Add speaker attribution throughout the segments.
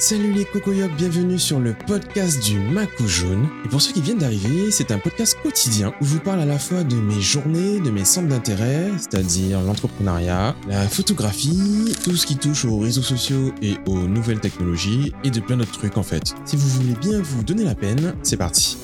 Speaker 1: Salut les cocoyocs, bienvenue sur le podcast du Macou Jaune. Et pour ceux qui viennent d'arriver, c'est un podcast quotidien où je vous parle à la fois de mes journées, de mes centres d'intérêt, c'est-à-dire l'entrepreneuriat, la photographie, tout ce qui touche aux réseaux sociaux et aux nouvelles technologies, et de plein d'autres trucs en fait. Si vous voulez bien vous donner la peine, c'est parti.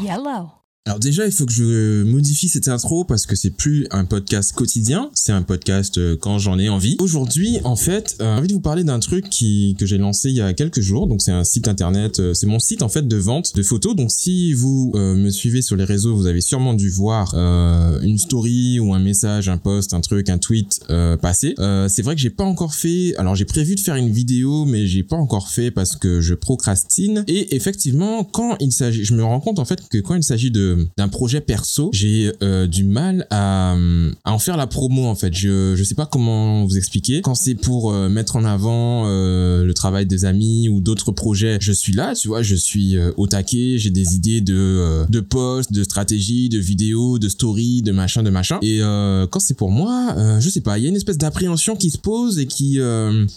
Speaker 2: Yellow.
Speaker 1: Alors déjà, il faut que je modifie cette intro parce que c'est plus un podcast quotidien, c'est un podcast euh, quand j'en ai envie. Aujourd'hui, en fait, euh, j'ai envie de vous parler d'un truc qui que j'ai lancé il y a quelques jours. Donc c'est un site internet, euh, c'est mon site en fait de vente de photos. Donc si vous me suivez sur les réseaux, vous avez sûrement dû voir une story ou un message, un post, un truc, un tweet passer. c'est vrai que j'ai pas encore fait. Alors j'ai prévu de faire une vidéo, mais j'ai pas encore fait parce que je procrastine. Et effectivement, quand il s'agit, je me rends compte en fait que quand il s'agit de d'un projet perso, j'ai euh, du mal à, à, en faire la promo en fait. Je je sais pas comment vous expliquer. Quand c'est pour euh, mettre en avant euh, le travail des amis ou d'autres projets, je suis là, tu vois, je suis au taquet, j'ai des idées de de posts, de stratégies, de vidéos, de stories, de machin, de machin. Et quand c'est pour moi, je sais pas, il y a une espèce d'appréhension qui se pose et qui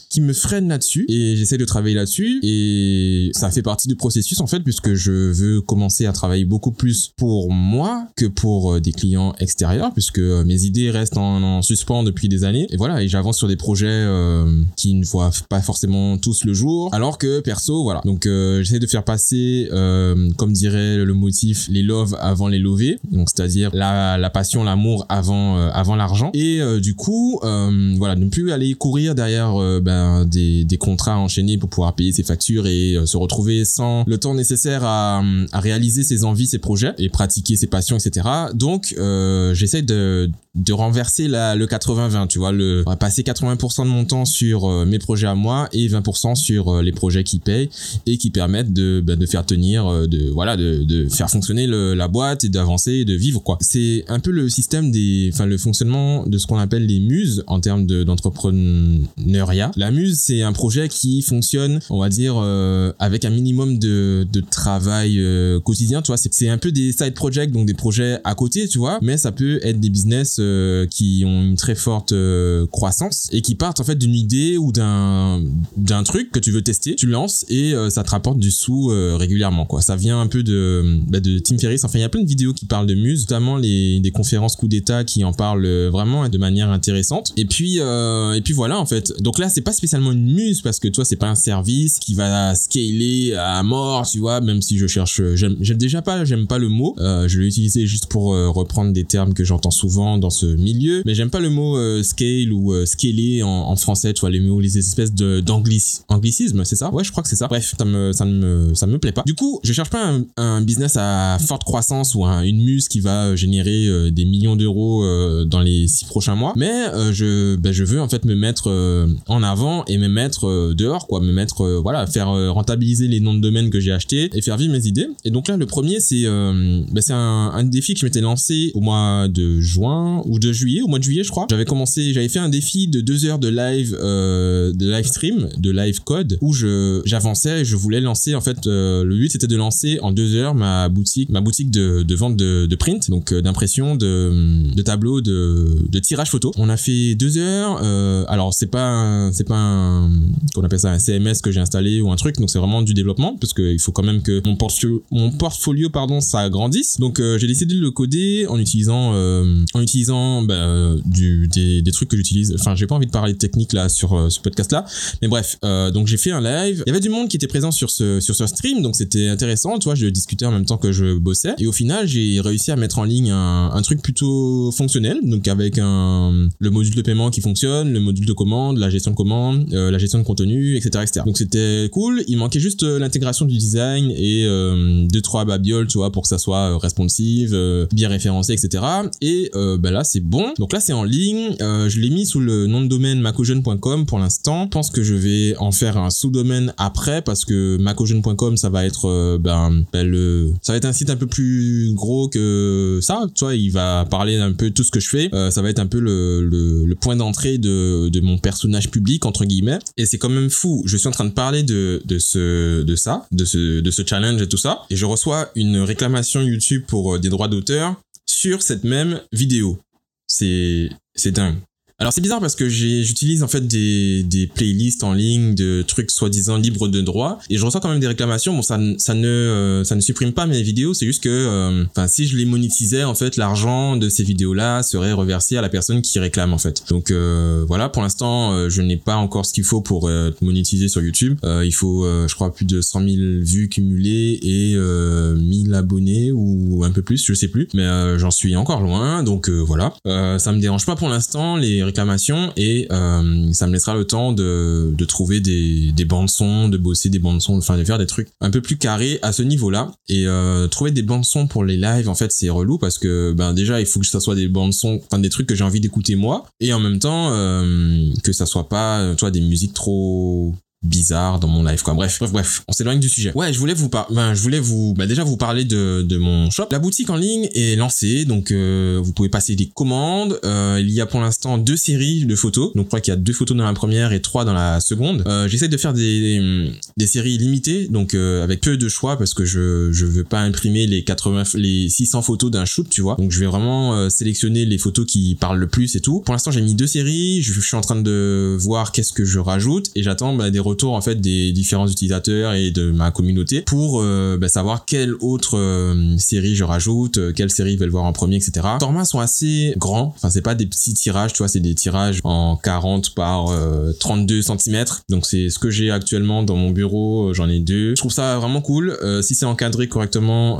Speaker 1: qui me freine là-dessus. Et j'essaie de travailler là-dessus et ça fait partie du processus en fait puisque je veux commencer à travailler beaucoup plus pour pour moi que pour euh, des clients extérieurs puisque euh, mes idées restent en, suspens depuis des années. Et voilà et j'avance sur des projets euh, qui ne voient pas forcément tous le jour alors que perso voilà. Donc j'essaie de faire passer comme dirait le motif les loves avant les lovés. Donc c'est-à-dire la, la passion l'amour avant avant l'argent. Et du coup voilà ne plus aller courir derrière ben, des, contrats enchaînés pour pouvoir payer ses factures et se retrouver sans le temps nécessaire à, à réaliser ses envies ses projets. Et pratiquer ses passions, etc. Donc, euh, j'essaie de, de renverser la, le 80-20, tu vois, le passer 80% de mon temps sur euh, mes projets à moi et 20% sur euh, les projets qui payent et qui permettent de, bah, de faire tenir, euh, de voilà, de, de faire fonctionner le, la boîte et d'avancer et de vivre quoi. C'est un peu le système des, enfin le fonctionnement de ce qu'on appelle les muses en termes d'entrepreneuriat. la muse, c'est un projet qui fonctionne, on va dire, avec un minimum de, de travail quotidien, tu vois. C'est un peu des side donc des projets à côté, tu vois, mais ça peut être des business euh, qui ont une très forte euh, croissance et qui partent en fait d'une idée ou d'un d'un truc que tu veux tester, tu lances et euh, ça te rapporte du sous régulièrement quoi. Ça vient un peu de bah, de Tim Ferriss. Enfin, il y a plein de vidéos qui parlent de Muse, notamment les des conférences coup d'état qui en parlent vraiment de manière intéressante. Et puis et puis voilà en fait. Donc là, c'est pas spécialement une muse parce que toi, c'est pas un service qui va scaler à mort, tu vois. Même si je cherche, j'aime déjà pas, j'aime pas le mot. Je l'ai utilisé juste pour reprendre des termes que j'entends souvent dans ce milieu, mais j'aime pas le mot euh, scale ou euh, scaler en, français, tu vois, les mots, les espèces d'anglicisme, c'est ça? Ouais, je crois que c'est ça. Bref, ça me ça me ça me plaît pas. Du coup, je cherche pas un, business à forte croissance ou un, une muse qui va générer euh, des millions d'euros dans les six prochains mois, mais je ben, je veux en fait me mettre en avant et me mettre dehors quoi, me mettre voilà, faire rentabiliser les noms de domaine que j'ai achetés et faire vivre mes idées. Et donc là, le premier c'est ben, c'est un, défi que je m'étais lancé au mois de juin ou de juillet, au mois de juillet je crois. J'avais commencé, j'avais fait un défi de deux heures de live, euh, de live stream, de live code, où je j'avançais et je voulais lancer en fait euh, le but c'était de lancer en deux heures ma boutique, ma boutique de, vente de, de print, donc euh, d'impression, de, de tableaux, de, de tirage photo. On a fait deux heures. Alors c'est pas c'est pas un qu'on appelle ça un CMS que j'ai installé ou un truc, donc c'est vraiment du développement parce qu'il faut quand même que mon portfolio mon portfolio pardon ça Donc j'ai décidé de le coder en utilisant en utilisant bah, du, des, trucs que j'utilise. Enfin, j'ai pas envie de parler de technique là sur euh, ce podcast là, mais bref. Euh, donc j'ai fait un live. Il y avait du monde qui était présent sur ce sur ce stream, donc c'était intéressant. Tu vois, je discutais en même temps que je bossais. Et au final, j'ai réussi à mettre en ligne un, truc plutôt fonctionnel, donc avec un le module de paiement qui fonctionne, le module de commande, la gestion de commande, euh, la gestion de contenu, etc., etc. Donc c'était cool. Il manquait juste l'intégration du design et deux trois babioles, tu vois, pour que ça soit responsive, bien référencé, etc. Et bah là c'est bon. Donc là c'est en ligne. Euh, je l'ai mis sous le nom de domaine macojeune.com pour l'instant. Je pense que je vais en faire un sous-domaine après parce que macojeune.com ça va être euh, ben, ben, le ça va être un site un peu plus gros que ça. Tu vois, il va parler un peu tout ce que je fais. Euh, ça va être un peu le, le, point d'entrée de, de mon personnage public entre guillemets. Et c'est quand même fou. Je suis en train de parler de, de ce de ça, de ce de ce challenge et tout ça, et je reçois une réclamation YouTube pour des droits d'auteur sur cette même vidéo c'est c'est dingue. Alors c'est bizarre parce que j'utilise en fait des, des playlists en ligne de trucs soi-disant libres de droit et je reçois quand même des réclamations. Bon, ça, ça ne euh, ça ne supprime pas mes vidéos, c'est juste que euh, enfin si je les monétisais en fait l'argent de ces vidéos là serait reversé à la personne qui réclame en fait. Donc euh, voilà, pour l'instant je n'ai pas encore ce qu'il faut pour monétiser sur YouTube. il faut je crois plus de 100 000 vues cumulées et 1000 abonnés ou un peu plus, je sais plus, mais j'en suis encore loin. Donc voilà, ça me dérange pas pour l'instant les réclamations et euh, ça me laissera le temps de, trouver des, des bandes son, de bosser des bandes son, enfin de faire des trucs un peu plus carrés à ce niveau-là. Et euh, trouver des bandes son pour les lives en fait c'est relou parce que ben déjà il faut que ça soit des bandes son, enfin des trucs que j'ai envie d'écouter moi. Et en même temps euh, que ça soit pas toi des musiques trop bizarre dans mon live quoi. Bref bref bref on s'éloigne du sujet. Ouais je voulais vous par... ben, je voulais vous bah, déjà vous parler de, de mon shop. La boutique en ligne est lancée donc euh, vous pouvez passer des commandes. Euh, il y a pour l'instant deux séries de photos. Donc je crois qu'il y a deux photos dans la première et trois dans la seconde. Euh, j'essaie de faire des, des séries limitées donc euh, avec peu de choix parce que je je veux pas imprimer les 80 les 600 photos d'un shoot tu vois. Donc je vais vraiment euh, sélectionner les photos qui parlent le plus et tout. Pour l'instant j'ai mis deux séries. Je, suis en train de voir qu'est-ce que je rajoute et j'attends bah, des retour en fait des différents utilisateurs et de ma communauté pour euh, bah, savoir quelle autre euh, série je rajoute, euh, quelle série ils veulent voir en premier, etc. Les formats sont assez grands, enfin c'est pas des petits tirages, tu vois, c'est des tirages en 40 par 32 cm. Donc c'est ce que j'ai actuellement dans mon bureau, j'en ai deux. Je trouve ça vraiment cool. si c'est encadré correctement,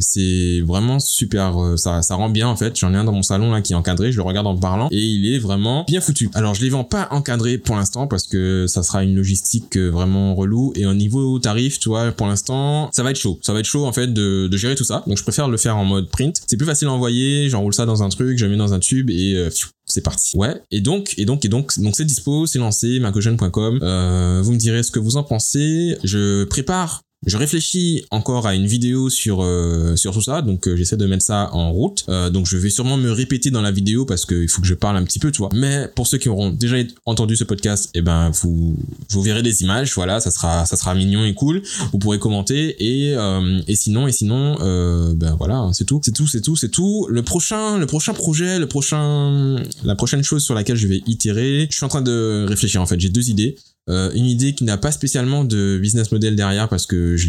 Speaker 1: c'est vraiment super. ça, ça rend bien en fait. J'en ai un dans mon salon là qui est encadré, je le regarde en parlant et il est vraiment bien foutu. Alors je les vends pas encadrés pour l'instant parce que ça sera une logistique vraiment relou. Et au niveau tarif, tu vois, pour l'instant, ça va être chaud. Ça va être chaud en fait de, gérer tout ça. Donc je préfère le faire en mode print. C'est plus facile à envoyer. J'enroule ça dans un truc, je le mets dans un tube et euh, c'est parti. Ouais. Et donc, et donc, et donc, donc c'est dispo, c'est lancé, macojeune.com. Euh, vous me direz ce que vous en pensez. Je prépare je réfléchis encore à une vidéo sur euh, sur tout ça, donc euh, j'essaie de mettre ça en route. Euh, donc je vais sûrement me répéter dans la vidéo parce qu'il faut que je parle un petit peu, tu vois. Mais pour ceux qui auront déjà entendu ce podcast, eh ben vous vous verrez des images, voilà, ça sera ça sera mignon et cool. Vous pourrez commenter et et sinon et sinon ben voilà, hein, c'est tout, c'est tout, c'est tout, c'est tout. Le prochain le prochain projet, le prochain la prochaine chose sur laquelle je vais itérer, je suis en train de réfléchir en fait. J'ai deux idées. Euh, une idée qui n'a pas spécialement de business model derrière parce que je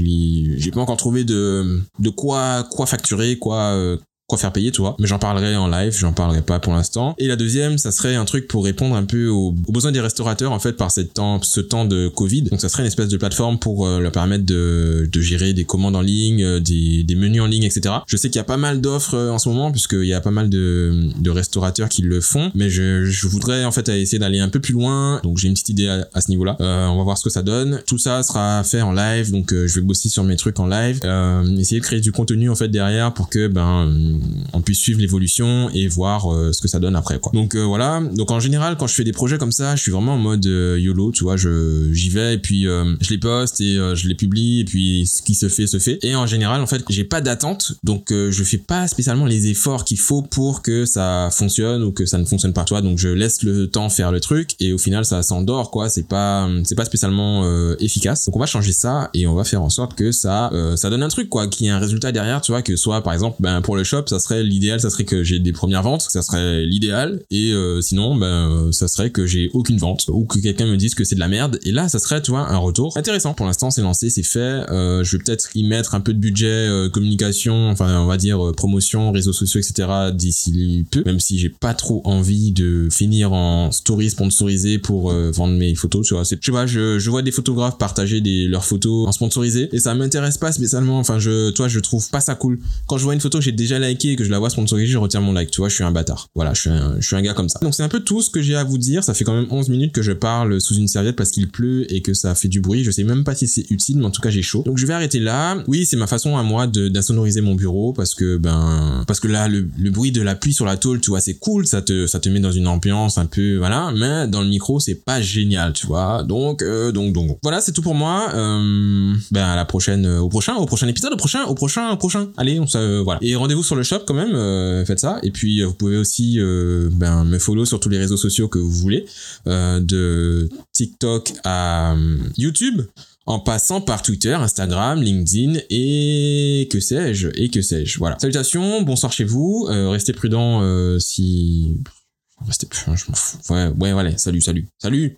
Speaker 1: j'ai pas encore trouvé de de quoi quoi facturer quoi euh, quoi faire payer, tu vois. Mais j'en parlerai en live, j'en parlerai pas pour l'instant. Et la deuxième, ça serait un truc pour répondre un peu aux, besoins des restaurateurs, en fait, par cette temps, ce temps de Covid. Donc ça serait une espèce de plateforme pour euh, leur permettre de, de gérer des commandes en ligne, euh, des, menus en ligne, etc. Je sais qu'il y a pas mal d'offres euh, en ce moment, puisqu'il y a pas mal de, restaurateurs qui le font, mais je, voudrais en fait essayer d'aller un peu plus loin. Donc j'ai une petite idée à, ce niveau-là. on va voir ce que ça donne. Tout ça sera fait en live, donc je vais bosser sur mes trucs en live, essayer de créer du contenu en fait derrière pour que ben on puisse suivre l'évolution et voir euh, ce que ça donne après quoi. Donc euh, voilà, donc en général quand je fais des projets comme ça, je suis vraiment en mode euh, YOLO, tu vois, je j'y vais et puis je les poste et je les publie et puis ce qui se fait se fait. Et en général en fait, j'ai pas d'attente, donc je fais pas spécialement les efforts qu'il faut pour que ça fonctionne ou que ça ne fonctionne pas. Tu vois, donc je laisse le temps faire le truc et au final ça s'endort quoi, c'est pas c'est pas spécialement efficace. Donc on va changer ça et on va faire en sorte que ça ça donne un truc quoi, qu'il y ait un résultat derrière, tu vois, que soit par exemple ben pour le shop, ça serait l'idéal ça serait que j'ai des premières ventes, ça serait l'idéal et euh, sinon ben euh, ça serait que j'ai aucune vente ou que quelqu'un me dise que c'est de la merde et là ça serait tu vois un retour intéressant. Pour l'instant c'est lancé, c'est fait. Euh, je vais peut-être y mettre un peu de budget communication, enfin on va dire promotion, réseaux sociaux etc. d'ici peu, même si j'ai pas trop envie de finir en story sponsorisé pour vendre mes photos, tu vois. Je vois des photographes partager leurs photos en sponsorisé et ça m'intéresse pas spécialement. Enfin je toi je trouve pas ça cool. Quand je vois une photo j'ai déjà liké et que je la vois sponsorisée, je retiens mon like. Tu vois, je suis un bâtard. Voilà, je suis un, je suis un gars comme ça. Donc c'est un peu tout ce que j'ai à vous dire. Ça fait quand même 11 minutes que je parle sous une serviette parce qu'il pleut et que ça fait du bruit. Je sais même pas si c'est utile, mais en tout cas j'ai chaud. Donc je vais arrêter là. Oui, c'est ma façon à moi d'insonoriser mon bureau parce que ben parce que là le, le bruit de la pluie sur la tôle, tu vois, c'est cool. Ça te ça te met dans une ambiance un peu voilà. Mais dans le micro, c'est pas génial, tu vois. Donc euh, donc donc voilà, c'est tout pour moi. Euh, ben à la prochaine, euh, au prochain, au prochain épisode, au prochain, au prochain, au prochain. Allez, on se voilà. Et rendez-vous sur le shop quand même. Euh, faites ça. Et puis euh, vous pouvez aussi euh, ben, me follow sur tous les réseaux sociaux que vous voulez, de TikTok à YouTube en passant par Twitter, Instagram, LinkedIn et que sais-je, et que sais-je. Voilà. Salutations, bonsoir chez vous, restez prudents si Restez je m'en fous. Ouais, ouais, ouais, salut, salut, salut